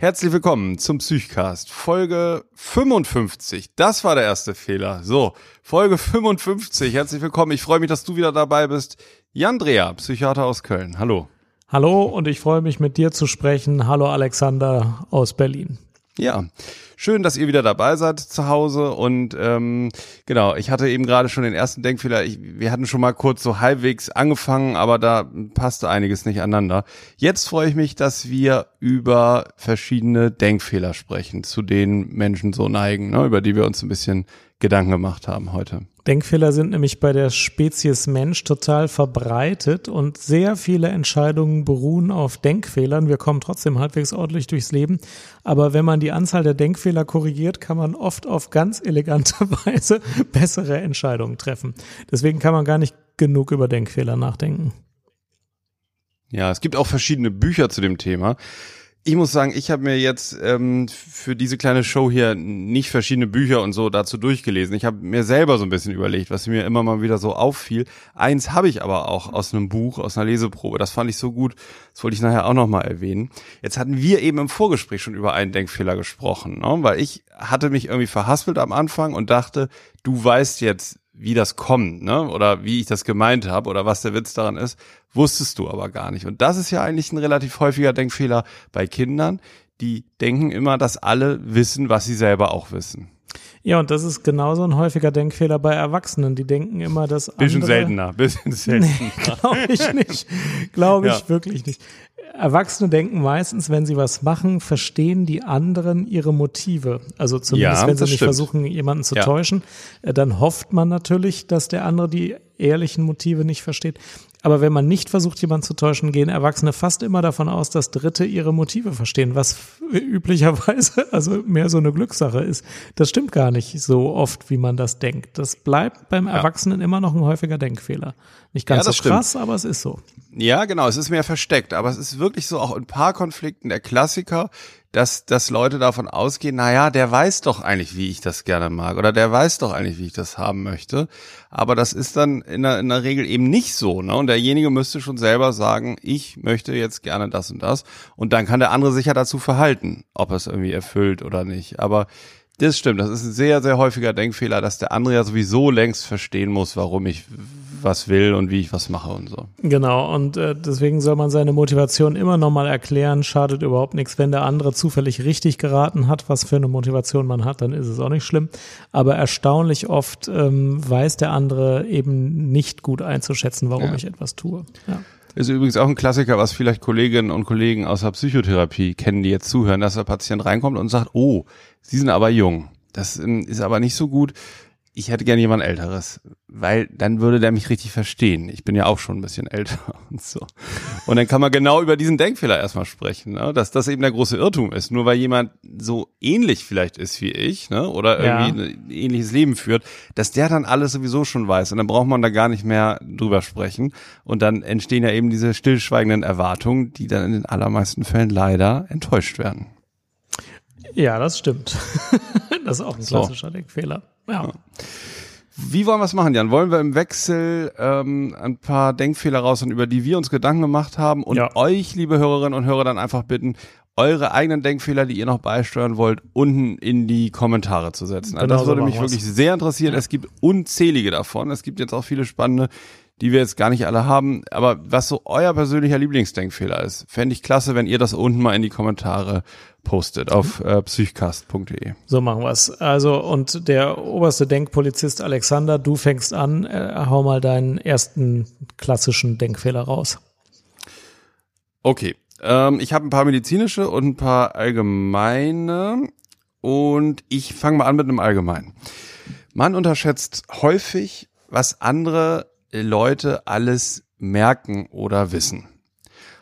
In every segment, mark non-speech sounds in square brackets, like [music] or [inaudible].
Herzlich willkommen zum Psychcast, Folge 55. Das war der erste Fehler. So, Folge 55. Herzlich willkommen. Ich freue mich, dass du wieder dabei bist. Jan Dreher, Psychiater aus Köln. Hallo. Hallo und ich freue mich mit dir zu sprechen. Hallo Alexander aus Berlin. Ja, schön, dass ihr wieder dabei seid zu Hause. Und ähm, genau, ich hatte eben gerade schon den ersten Denkfehler. Ich, wir hatten schon mal kurz so halbwegs angefangen, aber da passte einiges nicht aneinander. Jetzt freue ich mich, dass wir über verschiedene Denkfehler sprechen, zu denen Menschen so neigen, ne, über die wir uns ein bisschen Gedanken gemacht haben heute. Denkfehler sind nämlich bei der Spezies Mensch total verbreitet und sehr viele Entscheidungen beruhen auf Denkfehlern. Wir kommen trotzdem halbwegs ordentlich durchs Leben. Aber wenn man die Anzahl der Denkfehler korrigiert, kann man oft auf ganz elegante [laughs] Weise bessere Entscheidungen treffen. Deswegen kann man gar nicht genug über Denkfehler nachdenken. Ja, es gibt auch verschiedene Bücher zu dem Thema. Ich muss sagen, ich habe mir jetzt ähm, für diese kleine Show hier nicht verschiedene Bücher und so dazu durchgelesen. Ich habe mir selber so ein bisschen überlegt, was mir immer mal wieder so auffiel. Eins habe ich aber auch aus einem Buch, aus einer Leseprobe. Das fand ich so gut. Das wollte ich nachher auch noch mal erwähnen. Jetzt hatten wir eben im Vorgespräch schon über einen Denkfehler gesprochen, ne? weil ich hatte mich irgendwie verhaspelt am Anfang und dachte, du weißt jetzt, wie das kommt, ne? Oder wie ich das gemeint habe oder was der Witz daran ist, wusstest du aber gar nicht. Und das ist ja eigentlich ein relativ häufiger Denkfehler bei Kindern. Die denken immer, dass alle wissen, was sie selber auch wissen. Ja, und das ist genauso ein häufiger Denkfehler bei Erwachsenen. Die denken immer, dass andere... Bisschen seltener, bisschen [laughs] seltener. Nee, glaube ich nicht. Glaube ich ja. wirklich nicht. Erwachsene denken meistens, wenn sie was machen, verstehen die anderen ihre Motive. Also zumindest, Ja, wenn sie nicht stimmt. versuchen, jemanden zu Ja. täuschen, äh, dann hofft man natürlich, dass der andere die ehrlichen Motive nicht versteht. Aber wenn man nicht versucht, jemanden zu täuschen, gehen Erwachsene fast immer davon aus, dass Dritte ihre Motive verstehen, was [laughs] üblicherweise also mehr so eine Glückssache ist. Das stimmt gar nicht so oft, wie man das denkt. Das bleibt beim Erwachsenen immer noch ein häufiger Denkfehler. Nicht ganz Ja, das so stimmt. krass, aber es ist so. Ja, genau, es ist mehr versteckt, aber es ist wirklich so auch in Paarkonflikten der Klassiker, dass, dass Leute davon ausgehen, na ja, der weiß doch eigentlich, wie ich das gerne mag oder der weiß doch eigentlich, wie ich das haben möchte. Aber das ist dann in der, in der Regel eben nicht so, ne? Und derjenige müsste schon selber sagen, ich möchte jetzt gerne das und das. Und dann kann der andere sich ja dazu verhalten, ob er es irgendwie erfüllt oder nicht. Aber das stimmt, das ist ein sehr, sehr häufiger Denkfehler, dass der andere ja sowieso längst verstehen muss, warum ich was will und wie ich was mache und so. Genau, und äh, deswegen soll man seine Motivation immer nochmal erklären, schadet überhaupt nichts. Wenn der andere zufällig richtig geraten hat, was für eine Motivation man hat, dann ist es auch nicht schlimm. Aber erstaunlich oft ähm, weiß der andere eben nicht gut einzuschätzen, warum Ja. ich etwas tue. Ja. Ist übrigens auch ein Klassiker, was vielleicht Kolleginnen und Kollegen aus der Psychotherapie kennen, die jetzt zuhören, dass der Patient reinkommt und sagt, oh, Sie sind aber jung. Das ähm, ist aber nicht so gut. Ich hätte gerne jemand Älteres, weil dann würde der mich richtig verstehen. Ich bin ja auch schon ein bisschen älter [laughs] und so. Und dann kann man genau über diesen Denkfehler erstmal sprechen, ne? dass das eben der große Irrtum ist. Nur weil jemand so ähnlich vielleicht ist wie ich, ne? oder Ja. irgendwie ein ähnliches Leben führt, dass der dann alles sowieso schon weiß. Und dann braucht man da gar nicht mehr drüber sprechen. Und dann entstehen ja eben diese stillschweigenden Erwartungen, die dann in den allermeisten Fällen leider enttäuscht werden. ja, das stimmt. [laughs] das ist auch ein So. klassischer Denkfehler. Ja. Wie wollen wir es machen, Jan? Wollen wir im Wechsel ähm, ein paar Denkfehler raushauen, über die wir uns Gedanken gemacht haben und Ja. euch, liebe Hörerinnen und Hörer, dann einfach bitten, eure eigenen Denkfehler, die ihr noch beisteuern wollt, unten in die Kommentare zu setzen. Also Genau das so würde machen mich wir's. wirklich sehr interessieren. Es gibt unzählige davon. Es gibt jetzt auch viele spannende, die wir jetzt gar nicht alle haben. Aber was so euer persönlicher Lieblingsdenkfehler ist, fände ich klasse, wenn ihr das unten mal in die Kommentare postet auf äh, psychcast.de. So machen wir's. Also, und der oberste Denkpolizist Alexander, du fängst an, äh, hau mal deinen ersten klassischen Denkfehler raus. Okay, ähm, ich habe ein paar medizinische und ein paar allgemeine und ich fange mal an mit einem allgemeinen. Man unterschätzt häufig, was andere Leute alles merken oder wissen.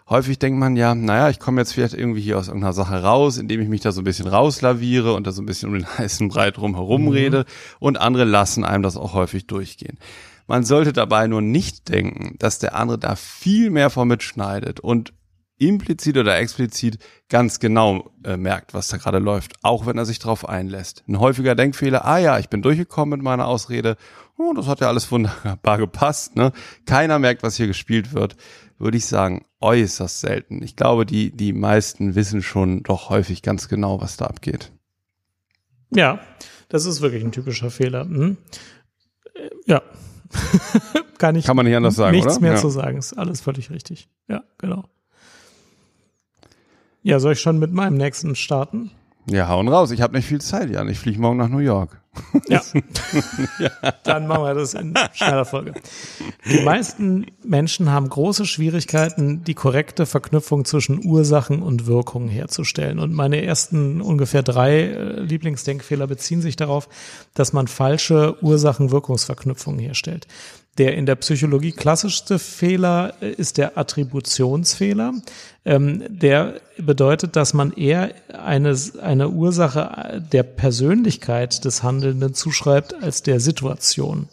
häufig denkt man ja, naja, ich komme jetzt vielleicht irgendwie hier aus irgendeiner Sache raus, indem ich mich da so ein bisschen rauslaviere und da so ein bisschen um den [laughs] heißen Brei drum herum mhm. rede und andere lassen einem das auch häufig durchgehen. Man sollte dabei nur nicht denken, dass der andere da viel mehr von mitschneidet und implizit oder explizit ganz genau äh, merkt, was da gerade läuft, auch wenn er sich darauf einlässt. Ein häufiger Denkfehler, ah ja, ich bin durchgekommen mit meiner Ausrede, oh, das hat ja alles wunderbar [laughs] gepasst, ne? Keiner merkt, was hier gespielt wird, würde ich sagen, äußerst selten. Ich glaube, die, die meisten wissen schon doch häufig ganz genau, was da abgeht. Ja, das ist wirklich ein typischer Fehler. Hm? Ja. [laughs] Kann ich Kann man nicht anders sagen, nichts oder? mehr ja. zu sagen. Ist alles völlig richtig. Ja, genau. Ja, soll ich schon mit meinem nächsten starten? Ja, hauen raus. Ich habe nicht viel Zeit, Jan. Ich fliege morgen nach New York. [laughs] Ja. Dann machen wir das in schneller Folge. Die meisten Menschen haben große Schwierigkeiten, die korrekte Verknüpfung zwischen Ursachen und Wirkungen herzustellen. Und meine ersten ungefähr drei äh, Lieblingsdenkfehler beziehen sich darauf, dass man falsche Ursachen-Wirkungsverknüpfungen herstellt. Der in der Psychologie klassischste Fehler äh, ist der Attributionsfehler. Ähm, der bedeutet, dass man eher eine, eine Ursache der Persönlichkeit des Handelnden zuschreibt als der Situation.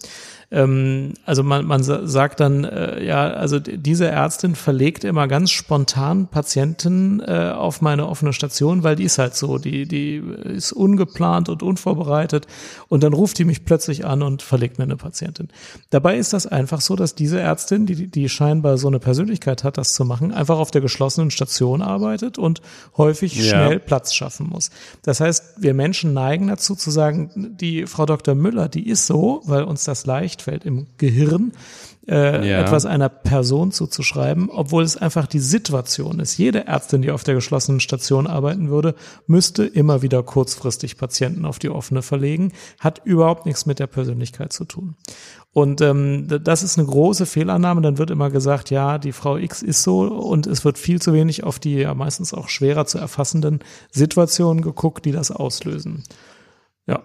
Ähm, also man, man sagt dann, äh, ja, also diese Ärztin verlegt immer ganz spontan Patienten äh, auf meine offene Station, weil die ist halt so, die, die ist ungeplant und unvorbereitet und dann ruft die mich plötzlich an und verlegt mir eine Patientin. Dabei ist das einfach so, dass diese Ärztin, die, die scheinbar so eine Persönlichkeit hat, das zu machen, einfach auf der geschlossenen Station arbeitet und häufig Ja. schnell Platz schaffen muss. Das heißt, wir Menschen neigen dazu zu sagen, die Frau Dr. Müller, die ist so, weil uns das leicht fällt im Gehirn, äh, Ja. etwas einer Person zuzuschreiben, obwohl es einfach die Situation ist. Jede Ärztin, die auf der geschlossenen Station arbeiten würde, müsste immer wieder kurzfristig Patienten auf die offene verlegen, hat überhaupt nichts mit der Persönlichkeit zu tun. Und ähm, das ist eine große Fehlannahme. Dann wird immer gesagt, ja, die Frau X ist so und es wird viel zu wenig auf die ja meistens auch schwerer zu erfassenden Situationen geguckt, die das auslösen. Ja,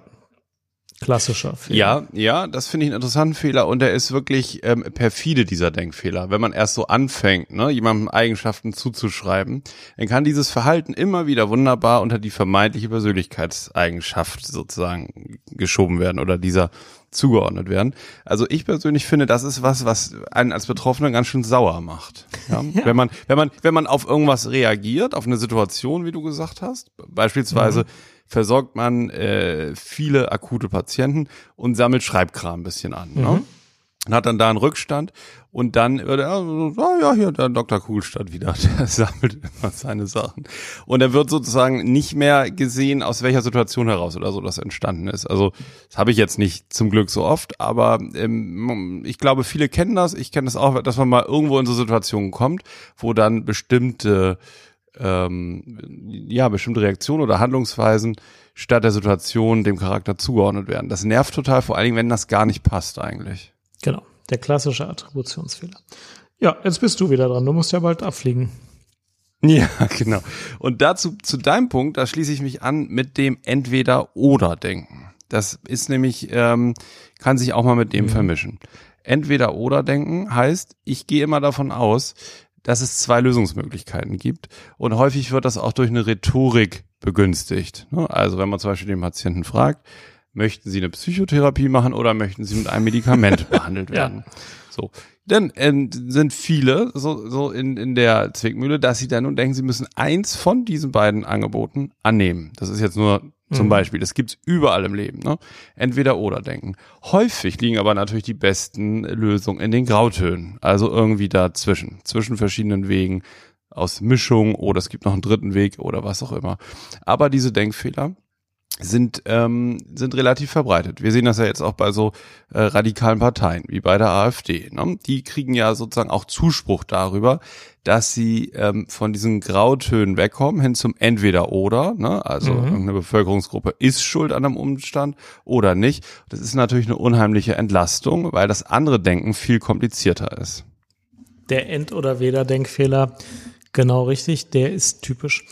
klassischer Fehler. Ja, ja, das finde ich einen interessanten Fehler und der ist wirklich ähm, perfide, dieser Denkfehler. Wenn man erst so anfängt, ne, jemandem Eigenschaften zuzuschreiben, dann kann dieses Verhalten immer wieder wunderbar unter die vermeintliche Persönlichkeitseigenschaft sozusagen geschoben werden oder dieser zugeordnet werden. Also ich persönlich finde, das ist was, was einen als Betroffener ganz schön sauer macht. Ja? [laughs] Wenn man, wenn man, wenn man auf irgendwas reagiert, auf eine Situation, wie du gesagt hast, beispielsweise versorgt man äh, viele akute Patienten und sammelt Schreibkram ein bisschen an. Ne? Und hat dann da einen Rückstand und dann wird er, so, ah, ja, hier der Dr. Kuhlstadt wieder, [laughs] der sammelt immer seine Sachen. Und er wird sozusagen nicht mehr gesehen, aus welcher Situation heraus oder so das entstanden ist. Also das habe ich jetzt nicht zum Glück so oft, aber ähm, ich glaube, viele kennen das. Ich kenne das auch, dass man mal irgendwo in so Situationen kommt, wo dann bestimmte ähm, ja, bestimmte Reaktionen oder Handlungsweisen statt der Situation dem Charakter zugeordnet werden. Das nervt total, vor allen Dingen, wenn das gar nicht passt eigentlich. Genau, der klassische Attributionsfehler. Ja, jetzt bist du wieder dran. Du musst ja bald abfliegen. [laughs] Ja, genau. Und dazu, zu deinem Punkt, da schließe ich mich an mit dem Entweder-Oder-Denken. Das ist nämlich, ähm, kann sich auch mal mit dem vermischen. Entweder-Oder-Denken heißt, ich gehe immer davon aus, dass es zwei Lösungsmöglichkeiten gibt. Und häufig wird das auch durch eine Rhetorik begünstigt. ne? Also wenn man zum Beispiel den Patienten fragt, möchten Sie eine Psychotherapie machen oder möchten Sie mit einem Medikament [laughs] behandelt Ja. werden? So. Dann ähm, sind viele so, so in, in der Zwickmühle, dass sie dann nun denken, sie müssen eins von diesen beiden Angeboten annehmen. Das ist jetzt nur zum Mhm. Beispiel. Das gibt's überall im Leben. Ne? Entweder oder denken. Häufig liegen aber natürlich die besten Lösungen in den Grautönen. Also irgendwie dazwischen. Zwischen verschiedenen Wegen aus Mischung oder es gibt noch einen dritten Weg oder was auch immer. Aber diese Denkfehler sind, ähm, sind relativ verbreitet. Wir sehen das ja jetzt auch bei so äh, radikalen Parteien wie bei der AfD. Ne? Die kriegen ja sozusagen auch Zuspruch darüber, dass sie ähm, von diesen Grautönen wegkommen hin zum Entweder-Oder. Ne? Also Mhm. irgendeine Bevölkerungsgruppe ist schuld an einem Umstand oder nicht. Das ist natürlich eine unheimliche Entlastung, weil das andere Denken viel komplizierter ist. Der End- oder Weder-Denkfehler, genau richtig, der ist typisch.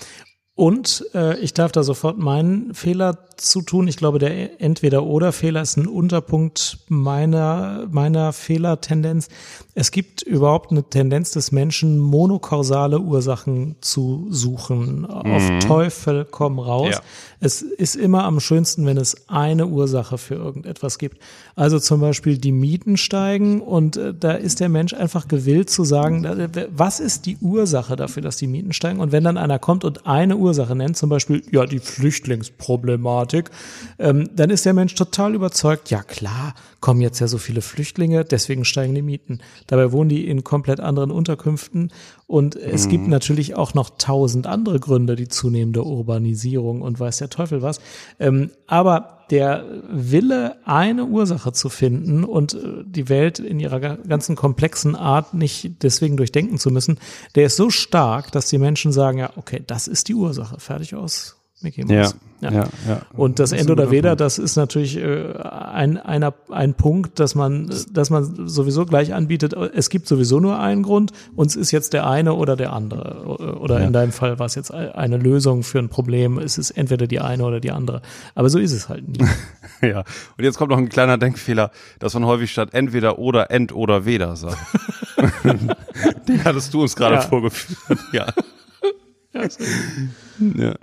Und äh, ich darf da sofort meinen Fehler zu tun. Ich glaube, der Entweder-Oder-Fehler ist ein Unterpunkt meiner, meiner Fehlertendenz. Es gibt überhaupt eine Tendenz des Menschen, monokausale Ursachen zu suchen. Auf Teufel komm raus. Ja. Es ist immer am schönsten, wenn es eine Ursache für irgendetwas gibt. Also zum Beispiel die Mieten steigen und äh, da ist der Mensch einfach gewillt zu sagen, äh, was ist die Ursache dafür, dass die Mieten steigen? Und wenn dann einer kommt und eine Ursache nennt, zum Beispiel, ja, die Flüchtlingsproblematik, ähm, dann ist der Mensch total überzeugt, ja klar, kommen jetzt ja so viele Flüchtlinge, deswegen steigen die Mieten. Dabei wohnen die in komplett anderen Unterkünften und es gibt natürlich auch noch tausend andere Gründe, die zunehmende Urbanisierung und weiß der Teufel was. Ähm, aber der Wille, eine Ursache zu finden und äh, die Welt in ihrer ga- ganzen komplexen Art nicht deswegen durchdenken zu müssen, der ist so stark, dass die Menschen sagen, ja, okay, das ist die Ursache, fertig aus. Mickey Mouse. Ja, ja, ja. Und das Das End oder Weder, Punkt. das ist natürlich äh, ein, einer, ein Punkt, dass man, dass man sowieso gleich anbietet. Es gibt sowieso nur einen Grund und es ist jetzt der eine oder der andere. Oder in deinem Fall war es jetzt eine Lösung für ein Problem. Es ist entweder die eine oder die andere. Aber so ist es halt nie. [laughs] Ja. Und jetzt kommt noch ein kleiner Denkfehler, dass man häufig statt entweder oder end oder weder sagt. [laughs] Den hattest du uns gerade Ja. vorgeführt. Ja. ja.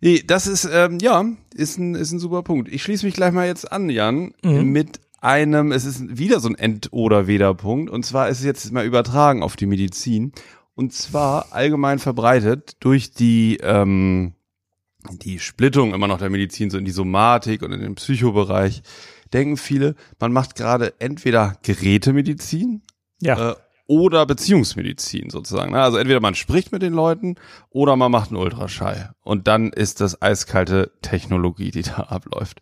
Nee, das ist, ähm, ja, ist ein, ist ein super Punkt. Ich schließe mich gleich mal jetzt an, Jan, mit einem, es ist wieder so ein End- oder Weder-Punkt. Und zwar ist es jetzt mal übertragen auf die Medizin. Und zwar allgemein verbreitet durch die, ähm, die Splittung immer noch der Medizin, so in die Somatik und in den Psychobereich, denken viele, man macht gerade entweder Gerätemedizin Ja. äh, oder Beziehungsmedizin sozusagen. ne? Also entweder man spricht mit den Leuten oder man macht einen Ultraschall. Und dann ist das eiskalte Technologie, die da [laughs] abläuft.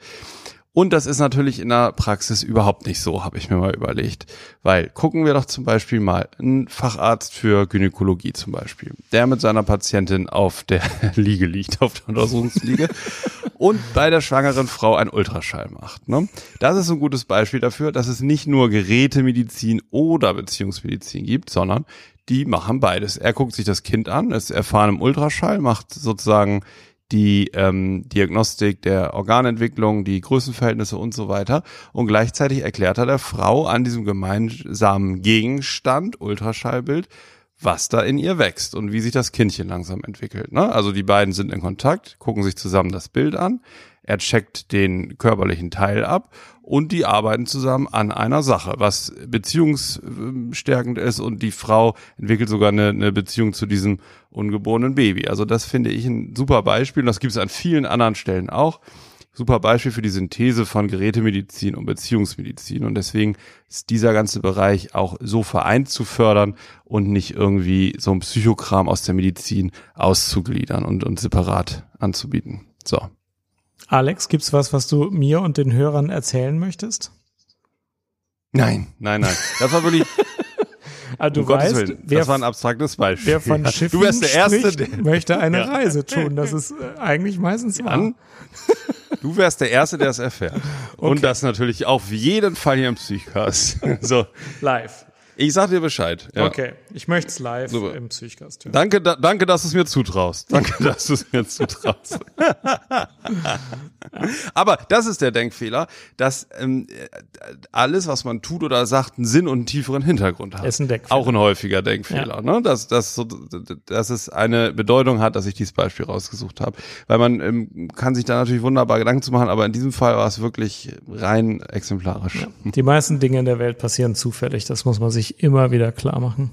Und das ist natürlich in der Praxis überhaupt nicht so, habe ich mir mal überlegt. Weil gucken wir doch zum Beispiel mal einen Facharzt für Gynäkologie zum Beispiel, der mit seiner Patientin auf der [laughs] Liege liegt, auf der Untersuchungsliege [laughs] und bei der schwangeren Frau einen Ultraschall macht. Ne? Das ist ein gutes Beispiel dafür, dass es nicht nur Gerätemedizin oder Beziehungsmedizin gibt, sondern die machen beides. Er guckt sich das Kind an, ist erfahren im Ultraschall, macht sozusagen die ähm, Diagnostik der Organentwicklung, die Größenverhältnisse und so weiter. Und gleichzeitig erklärt er der Frau an diesem gemeinsamen Gegenstand, Ultraschallbild, was da in ihr wächst und wie sich das Kindchen langsam entwickelt. Ne? Also die beiden sind in Kontakt, gucken sich zusammen das Bild an, er checkt den körperlichen Teil ab und die arbeiten zusammen an einer Sache, was beziehungsstärkend ist und die Frau entwickelt sogar eine, eine Beziehung zu diesem ungeborenen Baby. Also das finde ich ein super Beispiel und das gibt es an vielen anderen Stellen auch. Super Beispiel für die Synthese von Gerätemedizin und Beziehungsmedizin und deswegen ist dieser ganze Bereich auch so vereint zu fördern und nicht irgendwie so ein Psychokram aus der Medizin auszugliedern und, und separat anzubieten. So. Alex, gibt's was, was du mir und den Hörern erzählen möchtest? Nein, nein, nein. [laughs] Das war wirklich, Ah, du um weißt, Willen, wer, das war ein abstraktes Beispiel. wer von. Schiffen du wärst der Erste, spricht, der, möchte eine Ja. Reise tun. Das ist äh, eigentlich meistens wahr. an, [laughs] du wärst der Erste, der es erfährt. Und das natürlich auf jeden Fall hier im Psychcast. [laughs] So, Live. Ich sag dir Bescheid. Ja. Okay, ich möchte es live Super. im Psychcast hören. Danke, da, danke, dass du es mir zutraust. Danke, [laughs] dass du es mir zutraust. [laughs] Aber das ist der Denkfehler, dass ähm, alles, was man tut oder sagt, einen Sinn und einen tieferen Hintergrund hat. Ist ein Denkfehler. Auch ein häufiger Denkfehler, ne? Dass, dass, so, dass es eine Bedeutung hat, dass ich dieses Beispiel rausgesucht habe. Weil man ähm, kann sich da natürlich wunderbar Gedanken zu machen, aber in diesem Fall war es wirklich rein exemplarisch. Die meisten Dinge in der Welt passieren zufällig. Das muss man sich immer wieder klar machen.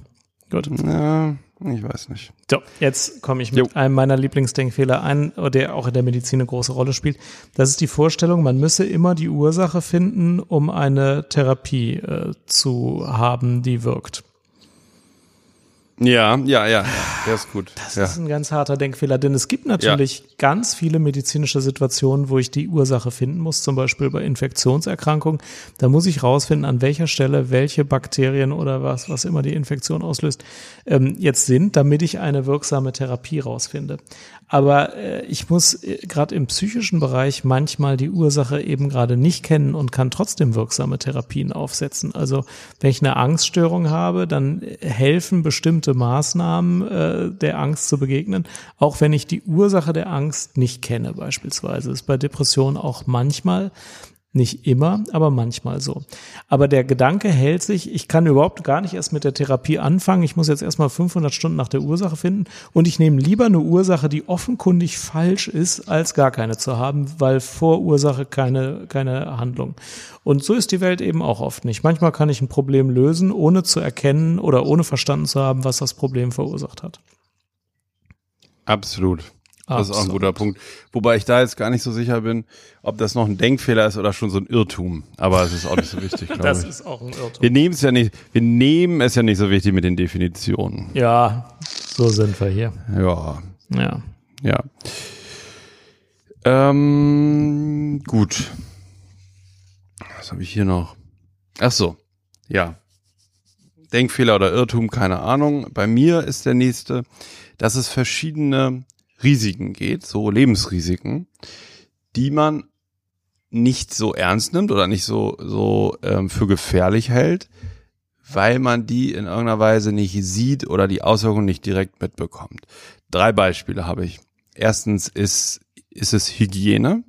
Gut. Ja, ich weiß nicht. So, jetzt komme ich mit Jo. einem meiner Lieblingsdenkfehler ein, der auch in der Medizin eine große Rolle spielt. Das ist die Vorstellung, man müsse immer die Ursache finden, um eine Therapie äh, zu haben, die wirkt. Ja, ja, ja, der ist gut. Das ja. ist ein ganz harter Denkfehler, denn es gibt natürlich ganz viele medizinische Situationen, wo ich die Ursache finden muss, zum Beispiel bei Infektionserkrankungen. Da muss ich rausfinden, an welcher Stelle welche Bakterien oder was, was immer die Infektion auslöst, ähm, jetzt sind, damit ich eine wirksame Therapie rausfinde. Aber äh, ich muss äh, gerade im psychischen Bereich manchmal die Ursache eben gerade nicht kennen und kann trotzdem wirksame Therapien aufsetzen. Also wenn ich eine Angststörung habe, dann helfen bestimmte bestimmte Maßnahmen äh, der Angst zu begegnen, auch wenn ich die Ursache der Angst nicht kenne beispielsweise. Das ist bei Depressionen auch manchmal nicht immer, aber manchmal so. Aber der Gedanke hält sich, ich kann überhaupt gar nicht erst mit der Therapie anfangen. Ich muss jetzt erstmal 500 Stunden nach der Ursache finden und ich nehme lieber eine Ursache, die offenkundig falsch ist, als gar keine zu haben, weil vor Ursache keine, keine Handlung. Und so ist die Welt eben auch oft nicht. Manchmal kann ich ein Problem lösen, ohne zu erkennen oder ohne verstanden zu haben, was das Problem verursacht hat. Absolut. Das ist auch ein guter Punkt. Wobei ich da jetzt gar nicht so sicher bin, ob das noch ein Denkfehler ist oder schon so ein Irrtum. Aber es ist auch nicht so wichtig, [laughs] glaube ich. Das ist auch ein Irrtum. Wir nehmen es ja nicht, wir nehmen es ja nicht so wichtig mit den Definitionen. Ja, so sind wir hier. Ja, Ja. ja. Ähm, gut. Was habe ich hier noch? Ach so, ja. Denkfehler oder Irrtum, keine Ahnung. Bei mir ist der nächste, dass es verschiedene Risiken geht, so Lebensrisiken, die man nicht so ernst nimmt oder nicht so, so ähm, für gefährlich hält, weil man die in irgendeiner Weise nicht sieht oder die Auswirkungen nicht direkt mitbekommt. Drei Beispiele habe ich. Erstens ist, ist es Hygiene.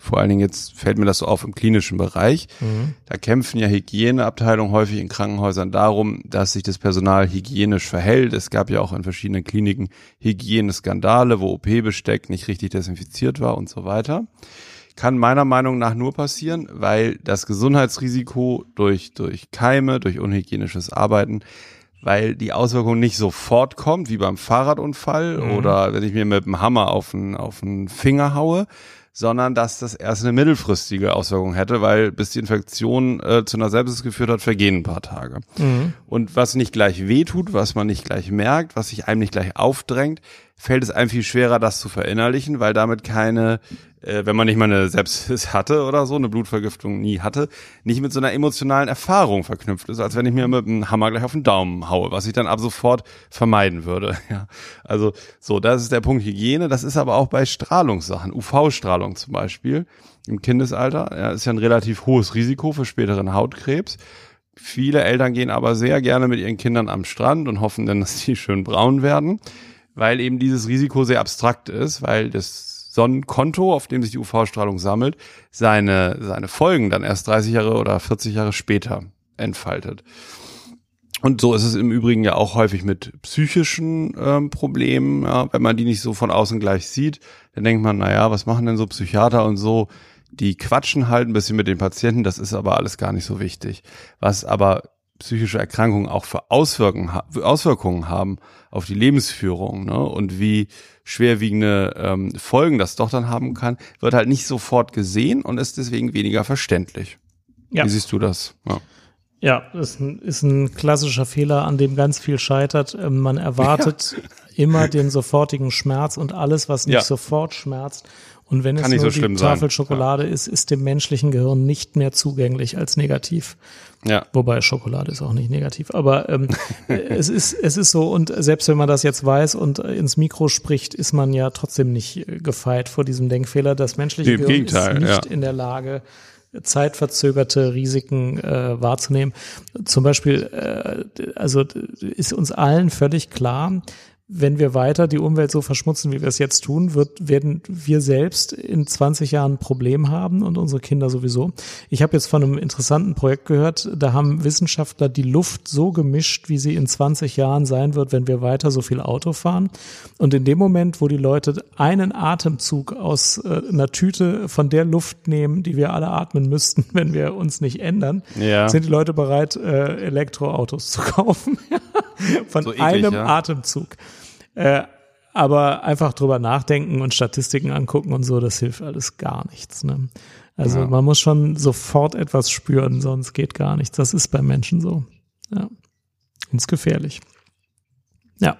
Vor allen Dingen jetzt fällt mir das so auf im klinischen Bereich. Mhm. Da kämpfen ja Hygieneabteilungen häufig in Krankenhäusern darum, dass sich das Personal hygienisch verhält. Es gab ja auch in verschiedenen Kliniken Hygieneskandale, wo OP-Besteck nicht richtig desinfiziert war und so weiter. Kann meiner Meinung nach nur passieren, weil das Gesundheitsrisiko durch, durch Keime, durch unhygienisches Arbeiten, weil die Auswirkung nicht sofort kommt, wie beim Fahrradunfall Mhm. oder wenn ich mir mit dem Hammer auf den, auf den Finger haue, sondern dass das erst eine mittelfristige Auswirkung hätte, weil bis die Infektion äh, zu einer Sepsis geführt hat, vergehen ein paar Tage. Mhm. Und was nicht gleich wehtut, was man nicht gleich merkt, was sich einem nicht gleich aufdrängt, fällt es einem viel schwerer, das zu verinnerlichen, weil damit keine, äh, wenn man nicht mal eine Sepsis [laughs] hatte oder so, eine Blutvergiftung nie hatte, nicht mit so einer emotionalen Erfahrung verknüpft ist, als wenn ich mir mit einem Hammer gleich auf den Daumen haue, was ich dann ab sofort vermeiden würde. [laughs] Ja, also so, das ist der Punkt Hygiene. Das ist aber auch bei Strahlungssachen, UV-Strahlung zum Beispiel im Kindesalter, ja, ist ja ein relativ hohes Risiko für späteren Hautkrebs. Viele Eltern gehen aber sehr gerne mit ihren Kindern am Strand und hoffen dann, dass die schön braun werden, weil eben dieses Risiko sehr abstrakt ist, weil das Sonnenkonto, auf dem sich die UV-Strahlung sammelt, seine, seine Folgen dann erst 30 Jahre oder 40 Jahre später entfaltet. Und so ist es im Übrigen ja auch häufig mit psychischen ähm, Problemen, ja, wenn man die nicht so von außen gleich sieht, dann denkt man, naja, was machen denn so Psychiater und so? Die quatschen halt ein bisschen mit den Patienten, das ist aber alles gar nicht so wichtig. Was aber psychische Erkrankungen auch für Auswirkungen, Auswirkungen haben auf die Lebensführung ne? und wie schwerwiegende ähm, Folgen das doch dann haben kann, wird halt nicht sofort gesehen und ist deswegen weniger verständlich. Ja. Wie siehst du das? Ja. Ja, ist ein, ist ein klassischer Fehler, an dem ganz viel scheitert. Ähm, Man erwartet [laughs] immer den sofortigen Schmerz und alles, was nicht Ja. sofort schmerzt. Und wenn Kann es nur so die sein. Tafel Schokolade ist, ist dem menschlichen Gehirn nicht mehr zugänglich als negativ. ja. Wobei Schokolade ist auch nicht negativ. Aber ähm, [laughs] es ist es ist so und selbst wenn man das jetzt weiß und äh, ins Mikro spricht, ist man ja trotzdem nicht äh, gefeit vor diesem Denkfehler. Das menschliche im Gehirn Gegenteil, ist nicht ja. in der Lage, zeitverzögerte Risiken äh, wahrzunehmen. Zum Beispiel, äh, also ist uns allen völlig klar, wenn wir weiter die Umwelt so verschmutzen, wie wir es jetzt tun, wird, werden wir selbst in 20 Jahren ein Problem haben und unsere Kinder sowieso. Ich habe jetzt von einem interessanten Projekt gehört, da haben Wissenschaftler die Luft so gemischt, wie sie in 20 Jahren sein wird, wenn wir weiter so viel Auto fahren. Und in dem Moment, wo die Leute einen Atemzug aus äh, einer Tüte von der Luft nehmen, die wir alle atmen müssten, [laughs] wenn wir uns nicht ändern, Ja. sind die Leute bereit, äh, Elektroautos zu [laughs] kaufen. [laughs] von So eklig, einem ja. Atemzug. Äh, aber einfach drüber nachdenken und Statistiken angucken und so, das hilft alles gar nichts. Ne? Also Ja. man muss schon sofort etwas spüren, sonst geht gar nichts. Das ist bei Menschen so. Ja. Und ist gefährlich. Ja.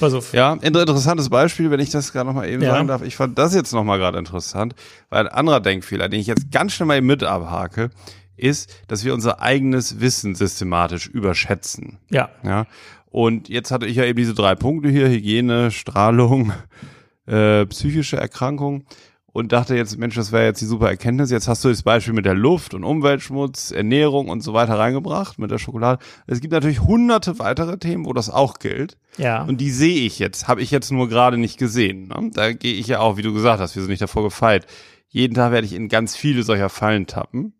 Also, Ja, inter- interessantes Beispiel, wenn ich das gerade noch mal eben Ja. sagen darf. Ich fand das jetzt noch mal gerade interessant, weil ein anderer Denkfehler, den ich jetzt ganz schnell mal eben mit abhake, ist, dass wir unser eigenes Wissen systematisch überschätzen. ja. Ja. Und jetzt hatte ich ja eben diese drei Punkte hier, Hygiene, Strahlung, [laughs] äh, psychische Erkrankung. und dachte jetzt, Mensch, das wäre jetzt die super Erkenntnis. Jetzt hast du das Beispiel mit der Luft und Umweltschmutz, Ernährung und so weiter reingebracht mit der Schokolade. Es gibt natürlich hunderte weitere Themen, wo das auch gilt. Ja. Und die sehe ich jetzt, habe ich jetzt nur gerade nicht gesehen. Ne? Da gehe ich ja auch, wie du gesagt hast, wir sind nicht davor gefeit. Jeden Tag werde ich in ganz viele solcher Fallen tappen.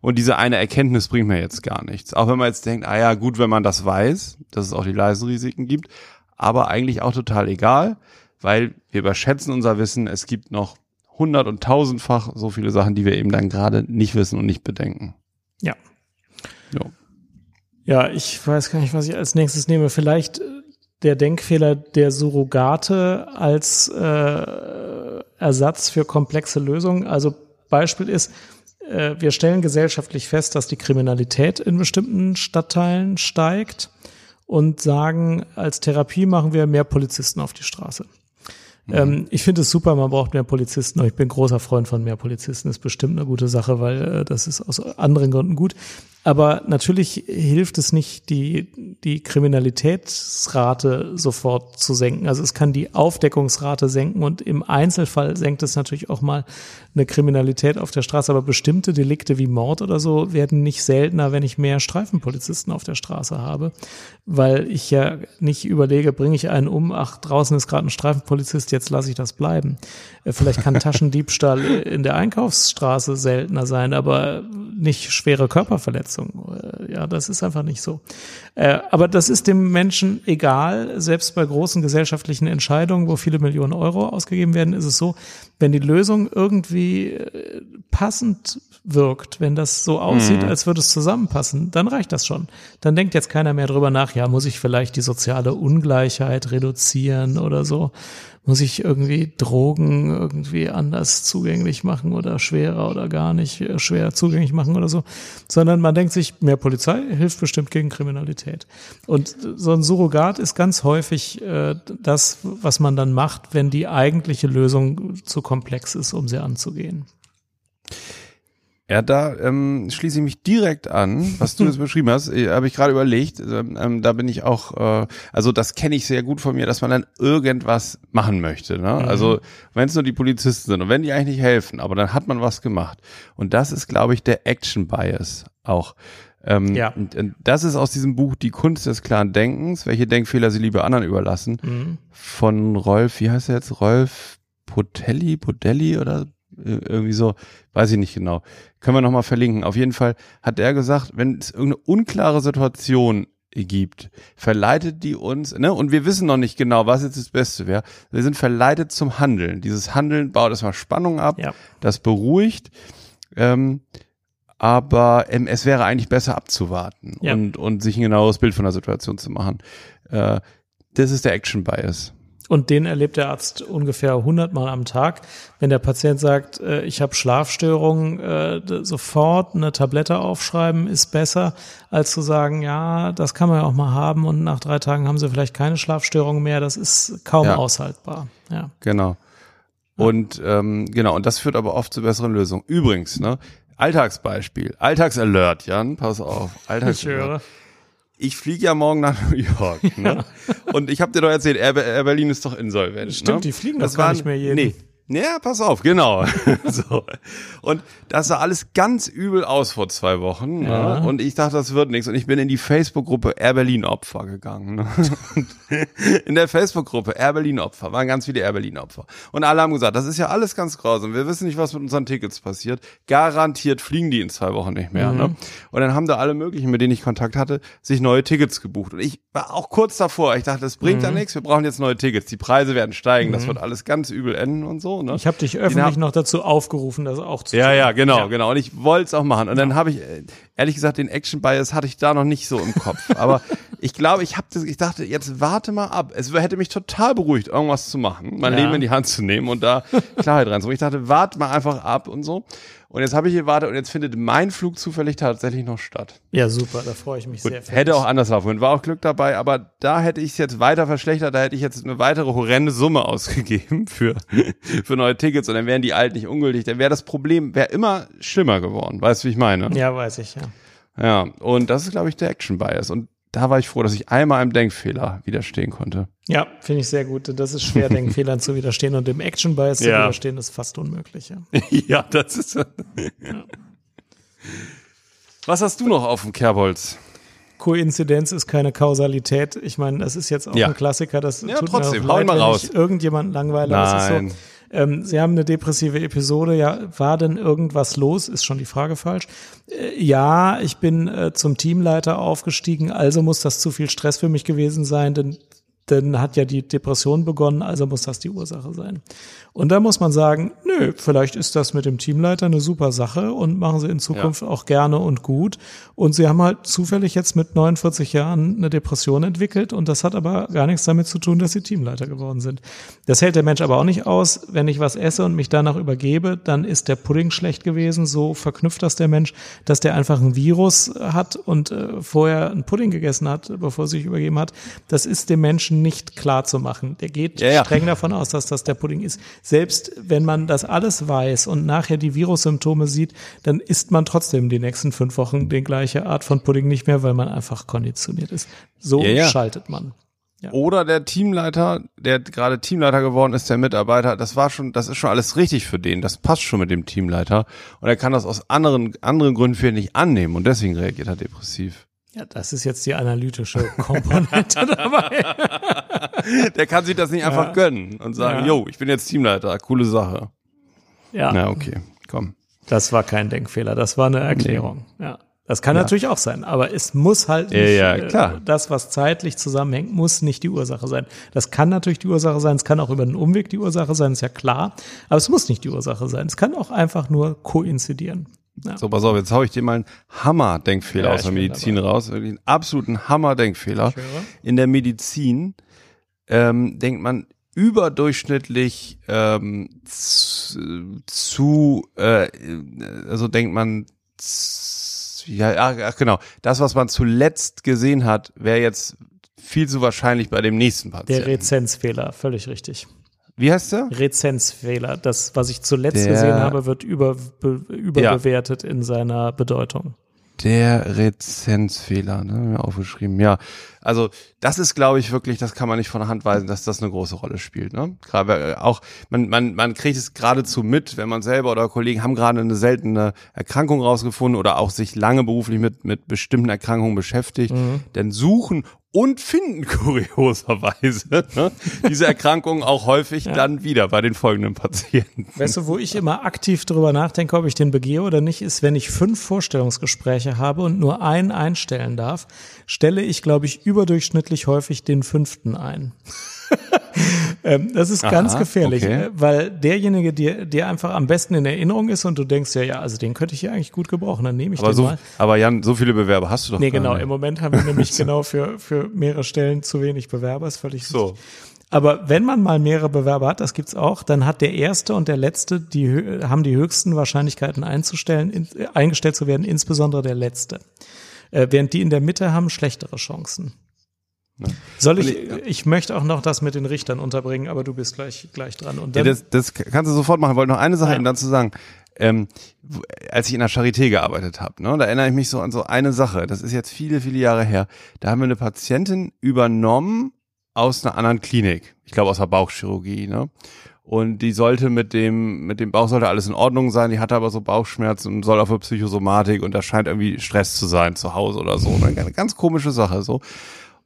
Und diese eine Erkenntnis bringt mir jetzt gar nichts. Auch wenn man jetzt denkt, ah ja, gut, wenn man das weiß, dass es auch die leisen Risiken gibt, aber eigentlich auch total egal, weil wir überschätzen unser Wissen. Es gibt noch hundert- und tausendfach so viele Sachen, die wir eben dann gerade nicht wissen und nicht bedenken. Ja. Jo. Ja, ich weiß gar nicht, was ich als nächstes nehme. Vielleicht äh, der Denkfehler der Surrogate als äh, Ersatz für komplexe Lösungen. Also Beispiel ist, äh, wir stellen gesellschaftlich fest, dass die Kriminalität in bestimmten Stadtteilen steigt und sagen, als Therapie machen wir mehr Polizisten auf die Straße. Ähm, ich finde es super, man braucht mehr Polizisten. Ich bin großer Freund von mehr Polizisten. Ist bestimmt eine gute Sache, weil äh, das ist aus anderen Gründen gut. Aber natürlich hilft es nicht, die, die Kriminalitätsrate sofort zu senken. Also es kann die Aufdeckungsrate senken und im Einzelfall senkt es natürlich auch mal eine Kriminalität auf der Straße. Aber bestimmte Delikte wie Mord oder so werden nicht seltener, wenn ich mehr Streifenpolizisten auf der Straße habe, weil ich ja nicht überlege, bringe ich einen um, ach, draußen ist gerade ein Streifenpolizist, jetzt lasse ich das bleiben. Äh, Vielleicht kann Taschendiebstahl in der Einkaufsstraße seltener sein, aber nicht schwere Körperverletzung. Ja, das ist einfach nicht so. Äh, Aber das ist dem Menschen egal. Selbst bei großen gesellschaftlichen Entscheidungen, wo viele Millionen Euro ausgegeben werden, ist es so, wenn die Lösung irgendwie äh, passend wirkt, wenn das so aussieht, als würde es zusammenpassen, dann reicht das schon. Dann denkt jetzt keiner mehr drüber nach, ja, muss ich vielleicht die soziale Ungleichheit reduzieren oder so? Muss ich irgendwie Drogen irgendwie anders zugänglich machen oder schwerer oder gar nicht äh, schwer zugänglich machen oder so? Sondern man denkt sich, mehr Polizei hilft bestimmt gegen Kriminalität. Und so ein Surrogat ist ganz häufig äh, das, was man dann macht, wenn die eigentliche Lösung zu komplex ist, um sie anzugehen. Ja, da ähm, schließe ich mich direkt an, was du [laughs] jetzt beschrieben hast. Habe ich gerade überlegt. Ähm, ähm, da bin ich auch, äh, also das kenne ich sehr gut von mir, dass man dann irgendwas machen möchte. Ne? Also wenn es nur die Polizisten sind und wenn die eigentlich nicht helfen, aber dann hat man was gemacht. Und das ist, glaube ich, der Action Bias auch. Ähm, Ja. und, und das ist aus diesem Buch Die Kunst des klaren Denkens, welche Denkfehler sie lieber anderen überlassen, Mhm. von Rolf, wie heißt er jetzt? Rolf Potelli, Podelli oder äh, irgendwie so, weiß ich nicht genau. Können wir nochmal verlinken. Auf jeden Fall hat er gesagt, wenn es irgendeine unklare Situation gibt, verleitet die uns, ne, und wir wissen noch nicht genau, was jetzt das Beste wäre. Wir sind verleitet zum Handeln. Dieses Handeln baut erstmal Spannung ab, Ja. das beruhigt, ähm, aber ähm, es wäre eigentlich besser abzuwarten Ja. und, und sich ein genaueres Bild von der Situation zu machen. Äh, das ist der Action Bias. Und den erlebt der Arzt ungefähr 100 Mal am Tag. Wenn der Patient sagt, äh, ich habe Schlafstörungen, äh, sofort eine Tablette aufschreiben ist besser, als zu sagen, ja, das kann man ja auch mal haben und nach drei Tagen haben sie vielleicht keine Schlafstörungen mehr. Das ist kaum Ja. aushaltbar. Ja. Genau. Und ähm, genau, und das führt aber oft zu besseren Lösungen. Übrigens, ne, Alltagsbeispiel, Alltagsalert, Jan, pass auf, [laughs] Ich Alltagsalert. höre. Ich fliege ja morgen nach New York, ne? [laughs] Und ich habe dir doch erzählt, Air, Air Berlin ist doch insolvent. Stimmt, ne? die fliegen das doch gar waren- nicht mehr jeden. Nee. Ja, pass auf, genau. [laughs] so. Und das sah alles ganz übel aus vor zwei Wochen. Ja. Ne? Und ich dachte, das wird nichts. Und ich bin in die Facebook-Gruppe Air Berlin Opfer gegangen. Ne? [laughs] In der Facebook-Gruppe Air Berlin Opfer waren ganz viele Air Berlin Opfer. Und alle haben gesagt, das ist ja alles ganz grausam. Wir wissen nicht, was mit unseren Tickets passiert. Garantiert fliegen die in zwei Wochen nicht mehr. Mhm. Ne? Und dann haben da alle möglichen, mit denen ich Kontakt hatte, sich neue Tickets gebucht. Und ich war auch kurz davor. Ich dachte, das bringt Mhm. ja nichts. Wir brauchen jetzt neue Tickets. Die Preise werden steigen. Das wird alles ganz übel enden und so. Ne? Ich habe dich öffentlich haben- noch dazu aufgerufen, das auch zu ja, tun. ja, genau, Ja. genau. Und ich wollte es auch machen. Und dann habe ich, äh, ehrlich gesagt, den Action Bias hatte ich da noch nicht so im Kopf. Aber [laughs] ich glaube, ich habe das, ich dachte, jetzt warte mal ab. Es hätte mich total beruhigt, irgendwas zu machen, mein Ja. Leben in die Hand zu nehmen und da [laughs] Klarheit reinzubringen. Ich dachte, warte mal einfach ab und so. Und jetzt habe ich gewartet und jetzt findet mein Flug zufällig tatsächlich noch statt. Ja, super, da freue ich mich Gut, sehr. hätte auch anders laufen können, war auch Glück dabei, aber da hätte ich es jetzt weiter verschlechtert, da hätte ich jetzt eine weitere horrende Summe [laughs] ausgegeben für, für neue Tickets und dann wären die alten nicht ungültig, dann wäre das Problem, wäre immer schlimmer geworden, weißt du, wie ich meine? Ja, weiß ich, ja. Ja, und das ist, glaube ich, der Action Bias. Und da war ich froh, dass ich einmal einem Denkfehler widerstehen konnte. Ja, finde ich sehr gut. Das ist schwer, [laughs] Denkfehlern zu widerstehen und dem Action Bias zu Ja. widerstehen ist fast unmöglich. Ja. [laughs] ja, das ist. Was hast du noch auf dem Kerbholz? Koinzidenz ist keine Kausalität. Ich meine, das ist jetzt auch Ja. ein Klassiker. Das Ja, tut trotzdem, mir auch leid, mal wenn raus. ich irgendjemanden langweile. Nein. so, ähm, Sie haben eine depressive Episode. Ja, war denn irgendwas los? Ist schon die Frage falsch. Äh, ja, ich bin äh, zum Teamleiter aufgestiegen, also muss das zu viel Stress für mich gewesen sein, denn dann hat ja die Depression begonnen, also muss das die Ursache sein. Und da muss man sagen, nö, vielleicht ist das mit dem Teamleiter eine super Sache und machen sie in Zukunft auch gerne und gut. Und sie haben halt zufällig jetzt mit 49 Jahren eine Depression entwickelt und das hat aber gar nichts damit zu tun, dass sie Teamleiter geworden sind. Das hält der Mensch aber auch nicht aus. Wenn ich was esse und mich danach übergebe, dann ist der Pudding schlecht gewesen. So verknüpft das der Mensch, dass der einfach ein Virus hat und äh, vorher einen Pudding gegessen hat, bevor er sich übergeben hat. Das ist dem Menschen nicht klar zu machen. Der geht Ja, ja. streng davon aus, dass das der Pudding ist. Selbst wenn man das alles weiß und nachher die Virussymptome sieht, dann isst man trotzdem die nächsten fünf Wochen die gleiche Art von Pudding nicht mehr, weil man einfach konditioniert ist. So Ja, ja. schaltet man. Oder der Teamleiter, der gerade Teamleiter geworden ist, der Mitarbeiter, das war schon, das ist schon alles richtig für den. Das passt schon mit dem Teamleiter. Und er kann das aus anderen, anderen Gründen für ihn nicht annehmen und deswegen reagiert er depressiv. Ja, das ist jetzt die analytische Komponente [laughs] dabei. Der kann sich das nicht einfach gönnen und sagen, Ja. yo, ich bin jetzt Teamleiter, coole Sache. Ja, Na, okay, komm. das war kein Denkfehler, das war eine Erklärung. Ja. Das kann natürlich auch sein, aber es muss halt Ja, nicht, ja, äh, klar. das, was zeitlich zusammenhängt, muss nicht die Ursache sein. Das kann natürlich die Ursache sein, es kann auch über den Umweg die Ursache sein, ist ja klar, aber es muss nicht die Ursache sein. Es kann auch einfach nur koinzidieren. Ja. So, pass auf, jetzt hau ich dir mal einen Hammer-Denkfehler Ja, aus der Medizin raus. Wirklich einen absoluten Hammer-Denkfehler. In der Medizin ähm, denkt man überdurchschnittlich ähm, zu, äh, also denkt man ja, ach, genau, das, was man zuletzt gesehen hat, wäre jetzt viel zu wahrscheinlich bei dem nächsten Der Patienten. Rezenzfehler, völlig richtig. Wie heißt der? Rezenzfehler, das, was ich zuletzt Der- gesehen habe, wird über, be, überbewertet in seiner Bedeutung. Der Rezenzfehler, ne, aufgeschrieben. Ja, also das ist, glaube ich, wirklich, das kann man nicht von der Hand weisen, dass das eine große Rolle spielt. Ne? Gerade äh, auch, man, man, man kriegt es geradezu mit, wenn man selber oder Kollegen haben gerade eine seltene Erkrankung rausgefunden oder auch sich lange beruflich mit, mit bestimmten Erkrankungen beschäftigt, dann suchen und finden [laughs] kurioserweise ne, diese Erkrankungen auch häufig dann wieder bei den folgenden Patienten. Weißt du, wo ich immer aktiv drüber nachdenke, ob ich den begehe oder nicht, ist, wenn ich fünf Vorstellungsgespräche habe und nur einen einstellen darf, stelle ich, glaube ich, überdurchschnittlich häufig den fünften ein. [laughs] ähm, das ist ganz Aha, gefährlich, okay. äh, weil derjenige, der, der einfach am besten in Erinnerung ist und du denkst ja, ja, also den könnte ich hier eigentlich gut gebrauchen, dann nehme ich Aber den so, mal. aber Jan, so viele Bewerber hast du doch Nee, genau. nicht. Im Moment haben wir nämlich [laughs] genau für, für mehrere Stellen zu wenig Bewerber, ist völlig So. richtig. Aber wenn man mal mehrere Bewerber hat, das gibt's auch, dann hat der erste und der letzte, die haben die höchsten Wahrscheinlichkeiten einzustellen, in, äh, eingestellt zu werden, insbesondere der letzte. Äh, während die in der Mitte haben schlechtere Chancen. Soll ich, ich- ich möchte auch noch das mit den Richtern unterbringen, aber du bist gleich, gleich dran. Und Ja, das, das kannst du sofort machen. Ich wollte noch eine Sache Ja. eben dazu sagen. Ähm, als ich in der Charité gearbeitet habe, ne, da erinnere ich mich so an so eine Sache. Das ist jetzt viele, viele Jahre her. Da haben wir eine Patientin übernommen aus einer anderen Klinik. Ich glaube aus der Bauchchirurgie. Ne? Und die sollte mit dem, mit dem Bauch sollte alles in Ordnung sein. Die hatte aber so Bauchschmerzen und soll auf eine Psychosomatik und da scheint irgendwie Stress zu sein zu Hause oder so. Eine ganz komische Sache so.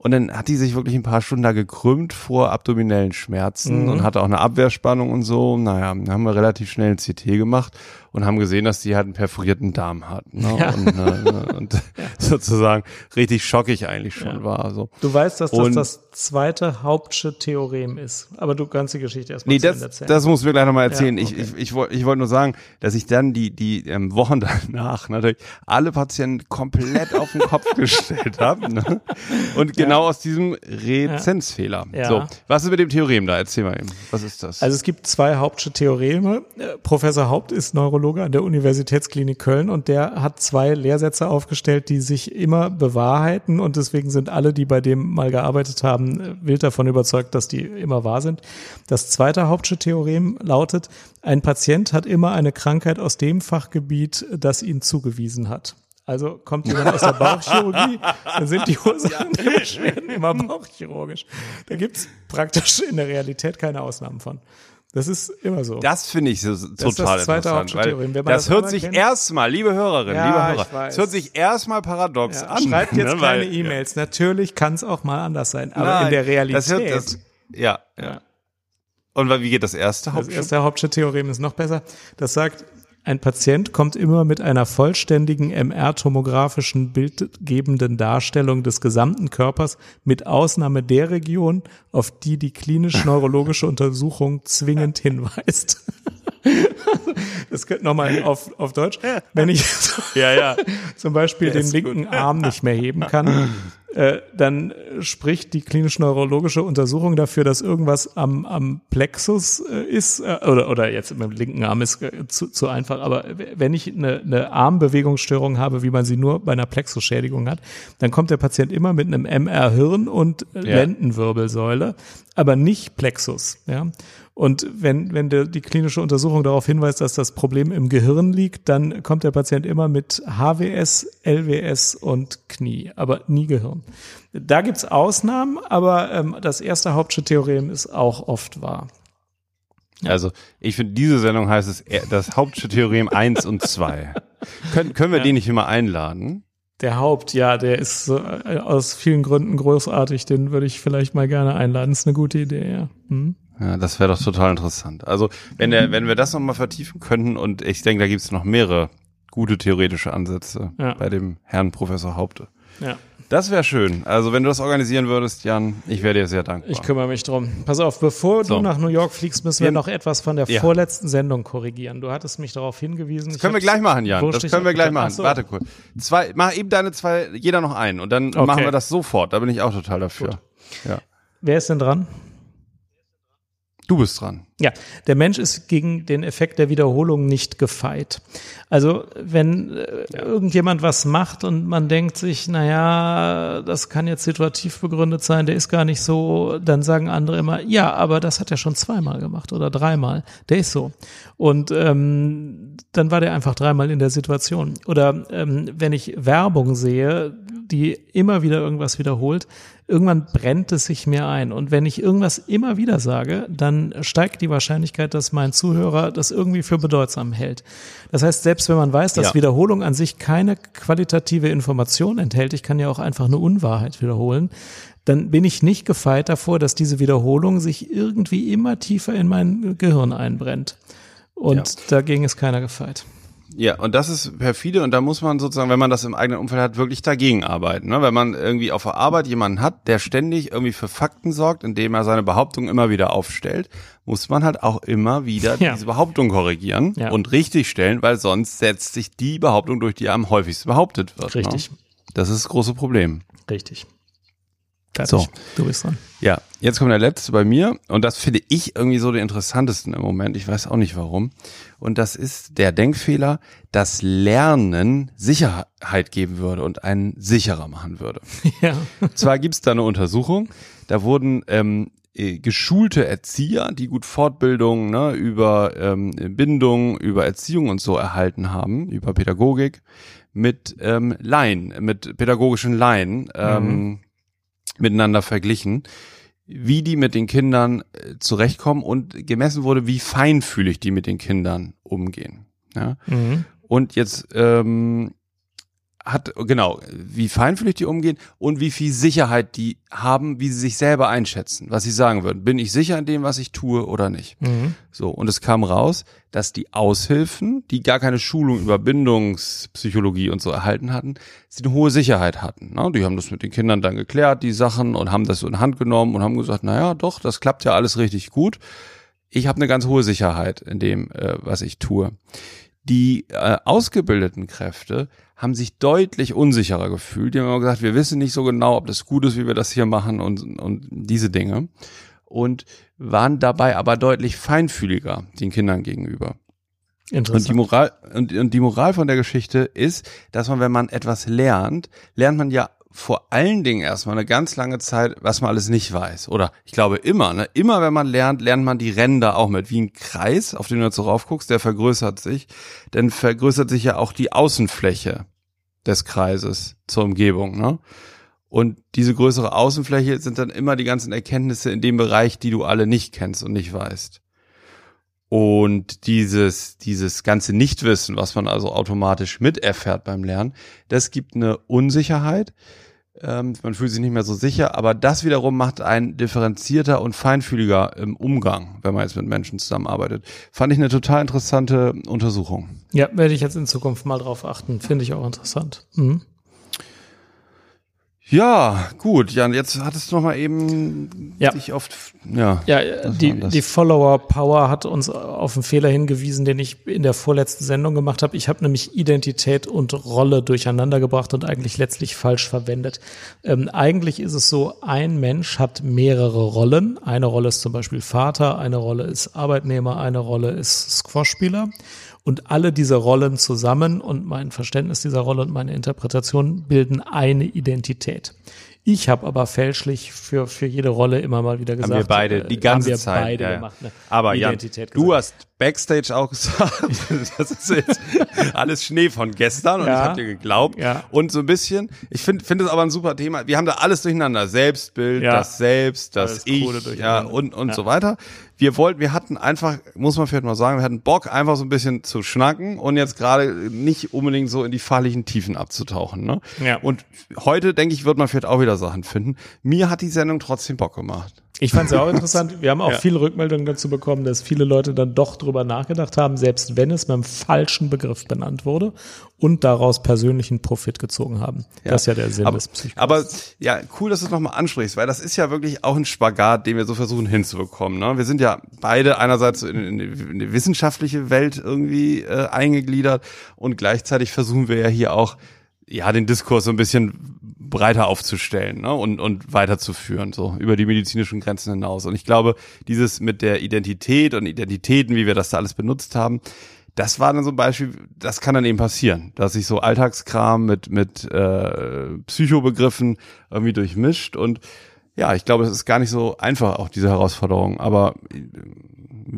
Und dann hat die sich wirklich ein paar Stunden da gekrümmt vor abdominellen Schmerzen Mhm. und hatte auch eine Abwehrspannung und so. Naja, dann haben wir relativ schnell ein CT gemacht und haben gesehen, dass die halt einen perforierten Darm hat. Ne? Ja. Und, äh, [laughs] und [laughs] sozusagen richtig schockig eigentlich schon Ja. war. So. du weißt, dass das Und- das zweite Hauptsche Theorem ist. Aber du kannst die Geschichte erstmal Nee, das, erzählen. das muss mir gleich nochmal erzählen. Ja, Ich, okay. ich, ich wollte ich wollte nur sagen, dass ich dann die, die ähm, Wochen [laughs] danach natürlich alle Patienten komplett auf den Kopf gestellt habe. Ne? Und genau aus diesem Rezenzfehler. Ja. So, was ist mit dem Theorem da? Erzähl mal eben. Was ist das? Also es gibt zwei Hauptsche Theoreme. Äh, Professor Haupt ist Neurologe an der Universitätsklinik Köln und der hat zwei Lehrsätze aufgestellt, die sich immer bewahrheiten und deswegen sind alle, die bei dem mal gearbeitet haben, äh, wild davon überzeugt, dass die immer wahr sind. Das zweite Hauptsche Theorem lautet, ein Patient hat immer eine Krankheit aus dem Fachgebiet, das ihn zugewiesen hat. Also kommt jemand aus der Bauchchirurgie, [laughs] dann sind die Ursachen der Beschwerden [laughs] immer bauchchirurgisch. Da gibt's praktisch in der Realität keine Ausnahmen von. Das ist immer so. Das finde ich so, ist total das interessant. Weil das das hört sich kennt- erstmal, liebe Hörerinnen, Ja, liebe ich Hörer, weiß. es hört sich erstmal paradox ja, an. schreibt jetzt ne, keine weil- E-Mails. Natürlich kann es auch mal anders sein, aber Nein, in der Realität. Das hört, das, ja, ja. Ja. Und wie geht das erste Das Hauptstück? erste Hauptschritt-Theorem ist noch besser. Das sagt, ein Patient kommt immer mit einer vollständigen MR-tomografischen bildgebenden Darstellung des gesamten Körpers mit Ausnahme der Region, auf die die klinisch-neurologische Untersuchung zwingend hinweist. [laughs] Das könnte nochmal auf, auf Deutsch. Wenn ich Ja, ja. [laughs] zum Beispiel Der den linken Arm nicht mehr heben kann, äh, dann spricht die klinisch-neurologische Untersuchung dafür, dass irgendwas am, am Plexus äh, ist, äh, oder, oder jetzt mit dem linken Arm ist äh, zu, zu einfach, aber wenn ich eine, eine Armbewegungsstörung habe, wie man sie nur bei einer Plexusschädigung hat, dann kommt der Patient immer mit einem MR-Hirn und Ja. Lendenwirbelsäule, aber nicht Plexus. Ja? Und wenn, wenn der, die klinische Untersuchung darauf hinweist, dass das Problem im Gehirn liegt, dann kommt der Patient immer mit HWS, LWS und Knie, aber nie Gehirn. Da gibt's Ausnahmen, aber ähm, das erste Hauptschritt-Theorem ist auch oft wahr. Also, ich finde, diese Sendung heißt es er- das Haupttheorem 1 [laughs] und 2. Können, können wir Ja. die nicht immer einladen? Der Haupt, ja, der ist äh, aus vielen Gründen großartig, den würde ich vielleicht mal gerne einladen. Ist eine gute Idee, ja. Hm? Ja, das wäre doch total interessant. Also, wenn, der, wenn wir das nochmal vertiefen könnten, und ich denke, da gibt es noch mehrere gute theoretische Ansätze Ja. bei dem Herrn Professor Haupte. Ja. Das wäre schön. Also, wenn du das organisieren würdest, Jan, ich wäre dir sehr dankbar. Ich kümmere mich drum. Pass auf, bevor So. du nach New York fliegst, müssen wir Wir- noch etwas von der Ja. vorletzten Sendung korrigieren. Du hattest mich darauf hingewiesen. Das können wir gleich machen, Jan. Das können wir gleich machen. So. Warte kurz. Zwei, mach eben deine zwei, jeder noch einen und dann Okay. machen wir das sofort. Da bin ich auch total dafür. Ja. Wer ist denn dran? Du bist dran. Ja, der Mensch ist gegen den Effekt der Wiederholung nicht gefeit. Also wenn äh, irgendjemand was macht und man denkt sich, naja, das kann jetzt situativ begründet sein, der ist gar nicht so, dann sagen andere immer, ja, aber das hat er schon zweimal gemacht oder dreimal, der ist so. Und ähm, dann war der einfach dreimal in der Situation. Oder ähm, wenn ich Werbung sehe, die immer wieder irgendwas wiederholt, irgendwann brennt es sich mir ein. Und wenn ich irgendwas immer wieder sage, dann steigt die Wahrscheinlichkeit, dass mein Zuhörer das irgendwie für bedeutsam hält. Das heißt, selbst wenn man weiß, dass Ja. Wiederholung an sich keine qualitative Information enthält, ich kann ja auch einfach eine Unwahrheit wiederholen, dann bin ich nicht gefeit davor, dass diese Wiederholung sich irgendwie immer tiefer in mein Gehirn einbrennt. Und dagegen ist keiner gefeit. Ja, und das ist perfide und da muss man sozusagen, wenn man das im eigenen Umfeld hat, wirklich dagegen arbeiten. Ne? Wenn man irgendwie auf der Arbeit jemanden hat, der ständig irgendwie für Fakten sorgt, indem er seine Behauptung immer wieder aufstellt, muss man halt auch immer wieder Ja. diese Behauptung korrigieren Ja. und richtig stellen, weil sonst setzt sich die Behauptung durch, die am häufigsten behauptet wird. Richtig. Ne? Das ist das große Problem. Richtig. Fertig. So. Du bist dran. Ja, jetzt kommt der letzte bei mir und das finde ich irgendwie so den interessantesten im Moment. Ich weiß auch nicht warum. Und das ist der Denkfehler, dass Lernen Sicherheit geben würde und einen sicherer machen würde. [laughs] Ja. Zwar gibt's da eine Untersuchung, da wurden ähm, äh, geschulte Erzieher, die gut Fortbildung ne, über ähm, Bindung, über Erziehung und so erhalten haben, über Pädagogik, mit ähm, Laien, mit pädagogischen Laien ähm, miteinander verglichen, wie die mit den Kindern äh, zurechtkommen und gemessen wurde, wie feinfühlig die mit den Kindern umgehen. Ja? Mhm. Und jetzt ähm, hat, genau, wie feinfühlig die umgehen und wie viel Sicherheit die haben, wie sie sich selber einschätzen, was sie sagen würden. Bin ich sicher in dem, was ich tue oder nicht? Mhm. So, und es kam raus, dass die Aushilfen, die gar keine Schulung über Bindungspsychologie und so erhalten hatten, sie eine hohe Sicherheit hatten. Ne? Die haben das mit den Kindern dann geklärt, die Sachen, und haben das so in Hand genommen und haben gesagt, naja, doch, das klappt ja alles richtig gut. Ich habe eine ganz hohe Sicherheit in dem, äh, was ich tue. Die äh, ausgebildeten Kräfte haben sich deutlich unsicherer gefühlt. Die haben immer gesagt, wir wissen nicht so genau, ob das gut ist, wie wir das hier machen und, und diese Dinge. Und waren dabei aber deutlich feinfühliger den Kindern gegenüber. Und die Interessant. Moral, und, und die Moral von der Geschichte ist, dass man, wenn man etwas lernt, lernt man ja vor allen Dingen erstmal eine ganz lange Zeit, was man alles nicht weiß. Oder ich glaube immer, ne? Immer wenn man lernt, lernt man die Ränder auch mit. Wie ein Kreis, auf den du jetzt so raufguckst, der vergrößert sich. Dann vergrößert sich ja auch die Außenfläche des Kreises zur Umgebung. Ne? Und diese größere Außenfläche sind dann immer die ganzen Erkenntnisse in dem Bereich, die du alle nicht kennst und nicht weißt. Und dieses, dieses ganze Nichtwissen, was man also automatisch miterfährt beim Lernen, das gibt eine Unsicherheit. Ähm, man fühlt sich nicht mehr so sicher, aber das wiederum macht einen differenzierter und feinfühliger im Umgang, wenn man jetzt mit Menschen zusammenarbeitet. Fand ich eine total interessante Untersuchung. Ja, werde ich jetzt in Zukunft mal drauf achten. Finde ich auch interessant. Mhm. Ja, gut, Jan, jetzt hattest du noch mal eben Ja. dich oft, ja. Ja, die, die Follower Power hat uns auf einen Fehler hingewiesen, den ich in der vorletzten Sendung gemacht habe. Ich habe nämlich Identität und Rolle durcheinander gebracht und eigentlich letztlich falsch verwendet. Ähm, eigentlich ist es so, ein Mensch hat mehrere Rollen. Eine Rolle ist zum Beispiel Vater, eine Rolle ist Arbeitnehmer, eine Rolle ist Squashspieler. Und alle diese Rollen zusammen und mein Verständnis dieser Rolle und meine Interpretation bilden eine Identität. Ich habe aber fälschlich für, für jede Rolle immer mal wieder gesagt. haben wir beide äh, die ganze Zeit beide ja, ja. gemacht. Ne? Aber Jan, Identität du gesagt. hast Backstage auch [laughs] gesagt, das ist jetzt alles Schnee von gestern und Ja. ich habe dir geglaubt Ja. und so ein bisschen. Ich finde finde es aber ein super Thema. Wir haben da alles durcheinander, Selbstbild, das Selbst, das Alles Ich, ja und und so weiter. Wir wollten, wir hatten einfach, muss man vielleicht mal sagen, wir hatten Bock einfach so ein bisschen zu schnacken und jetzt gerade nicht unbedingt so in die fachlichen Tiefen abzutauchen. Ne? Ja. Und heute denke ich, wird man vielleicht auch wieder Sachen finden. Mir hat die Sendung trotzdem Bock gemacht. Ich fand es ja auch interessant. Wir haben auch Ja. viele Rückmeldungen dazu bekommen, dass viele Leute dann doch drüber nachgedacht haben, selbst wenn es mit einem falschen Begriff benannt wurde und daraus persönlichen Profit gezogen haben. Das ist ja der Sinn aber, des Psychos. Aber ja, cool, dass du es nochmal ansprichst, weil das ist ja wirklich auch ein Spagat, den wir so versuchen hinzubekommen. Ne? Wir sind ja beide einerseits in, in, in die wissenschaftliche Welt irgendwie äh, eingegliedert und gleichzeitig versuchen wir ja hier auch ja den Diskurs so ein bisschen breiter aufzustellen ne? und, und weiterzuführen, so über die medizinischen Grenzen hinaus. Und ich glaube, dieses mit der Identität und Identitäten, wie wir das da alles benutzt haben, das war dann so ein Beispiel, das kann dann eben passieren, dass sich so Alltagskram mit, mit äh, Psychobegriffen irgendwie durchmischt und ja, ich glaube, es ist gar nicht so einfach, auch diese Herausforderung, aber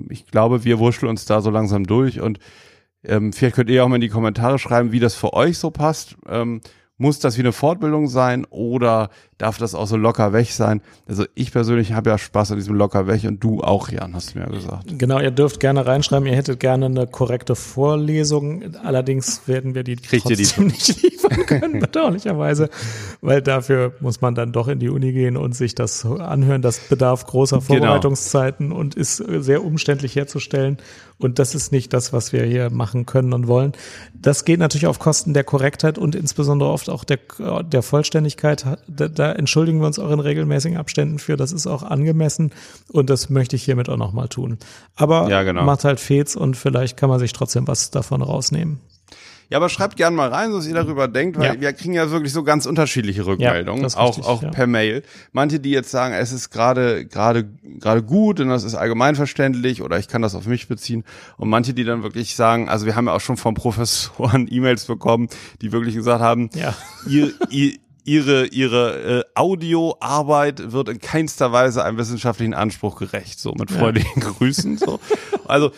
ich glaube, wir wurschteln uns da so langsam durch und ähm, vielleicht könnt ihr auch mal in die Kommentare schreiben, wie das für euch so passt. Ähm, muss das wie eine Fortbildung sein oder darf das auch so locker weg sein? Also ich persönlich habe ja Spaß an diesem locker weg und du auch, Jan, hast du mir ja gesagt. Genau, ihr dürft gerne reinschreiben, ihr hättet gerne eine korrekte Vorlesung. Allerdings werden wir die Kriegt ihr die trotzdem nicht [laughs] liefern können, bedauerlicherweise, weil dafür muss man dann doch in die Uni gehen und sich das anhören. Das bedarf großer Genau. Vorbereitungszeiten und ist sehr umständlich herzustellen. Und das ist nicht das, was wir hier machen können und wollen. Das geht natürlich auf Kosten der Korrektheit und insbesondere oft auch der, der Vollständigkeit. Da, da entschuldigen wir uns auch in regelmäßigen Abständen für. Das ist auch angemessen und das möchte ich hiermit auch nochmal tun. Aber Ja, genau. macht halt Fets und vielleicht kann man sich trotzdem was davon rausnehmen. Ja, aber schreibt gerne mal rein, was ihr darüber denkt, weil Ja. wir kriegen ja wirklich so ganz unterschiedliche Rückmeldungen, ist auch richtig, auch ja. per Mail. Manche, die jetzt sagen, es ist gerade gerade gerade gut und das ist allgemeinverständlich oder ich kann das auf mich beziehen und manche, die dann wirklich sagen, also wir haben ja auch schon von Professoren [laughs] E-Mails bekommen, die wirklich gesagt haben, Ja. ihr, ihr Ihre, ihre äh, Audioarbeit wird in keinster Weise einem wissenschaftlichen Anspruch gerecht. So mit freundlichen [laughs] Grüßen. So. Also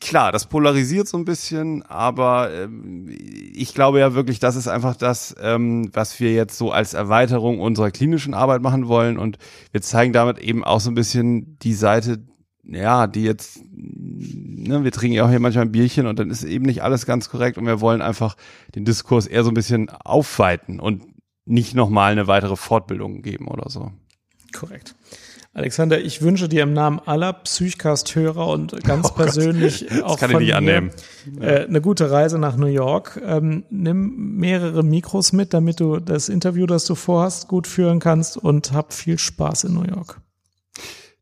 klar, das polarisiert so ein bisschen, aber ähm, ich glaube ja wirklich, das ist einfach das, ähm, was wir jetzt so als Erweiterung unserer klinischen Arbeit machen wollen und wir zeigen damit eben auch so ein bisschen die Seite, ja, die jetzt, ne, wir trinken ja auch hier manchmal ein Bierchen und dann ist eben nicht alles ganz korrekt und wir wollen einfach den Diskurs eher so ein bisschen aufweiten und nicht nochmal eine weitere Fortbildung geben oder so. Korrekt. Alexander, ich wünsche dir im Namen aller Psychcast-Hörer und ganz persönlich [laughs] auch kann ich von mir, annehmen. Äh, eine gute Reise nach New York. Ähm, nimm mehrere Mikros mit, damit du das Interview, das du vorhast, gut führen kannst und hab viel Spaß in New York.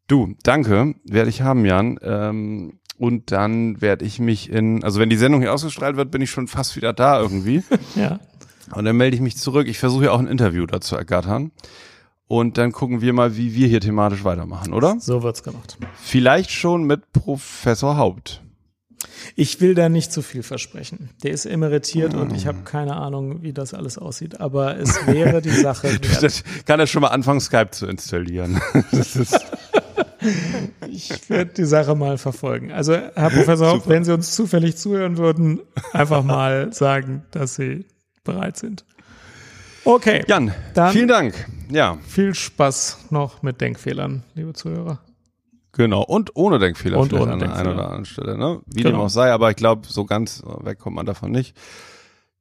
Du, danke, werde ich haben, Jan. Ähm, und dann werde ich mich in, also wenn die Sendung hier ausgestrahlt wird, bin ich schon fast wieder da irgendwie. [laughs] Ja. Und dann melde ich mich zurück. Ich versuche ja auch ein Interview dazu ergattern. Und dann gucken wir mal, wie wir hier thematisch weitermachen, oder? So wird's gemacht. Vielleicht schon mit Professor Haupt. Ich will da nicht zu viel versprechen. Der ist emeritiert und ich habe keine Ahnung, wie das alles aussieht. Aber es wäre die Sache [laughs] wert. Das kann er schon mal anfangen, Skype zu installieren. [laughs] Ich werde die Sache mal verfolgen. Also, Herr [laughs] Professor Haupt, wenn Sie uns zufällig zuhören würden, einfach mal sagen, dass Sie bereit sind. Okay. Jan, vielen Dank. Ja, Viel Spaß noch mit Denkfehlern, liebe Zuhörer. genau. Und ohne Denkfehler Und vielleicht ohne an der einen oder anderen Stelle. Ne? Wie Genau. dem auch sei, aber ich glaube, so ganz weg kommt man davon nicht.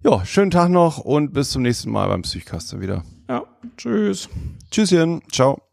Ja, schönen Tag noch und bis zum nächsten Mal beim Psychcaster wieder. Ja, tschüss. Tschüsschen, ciao.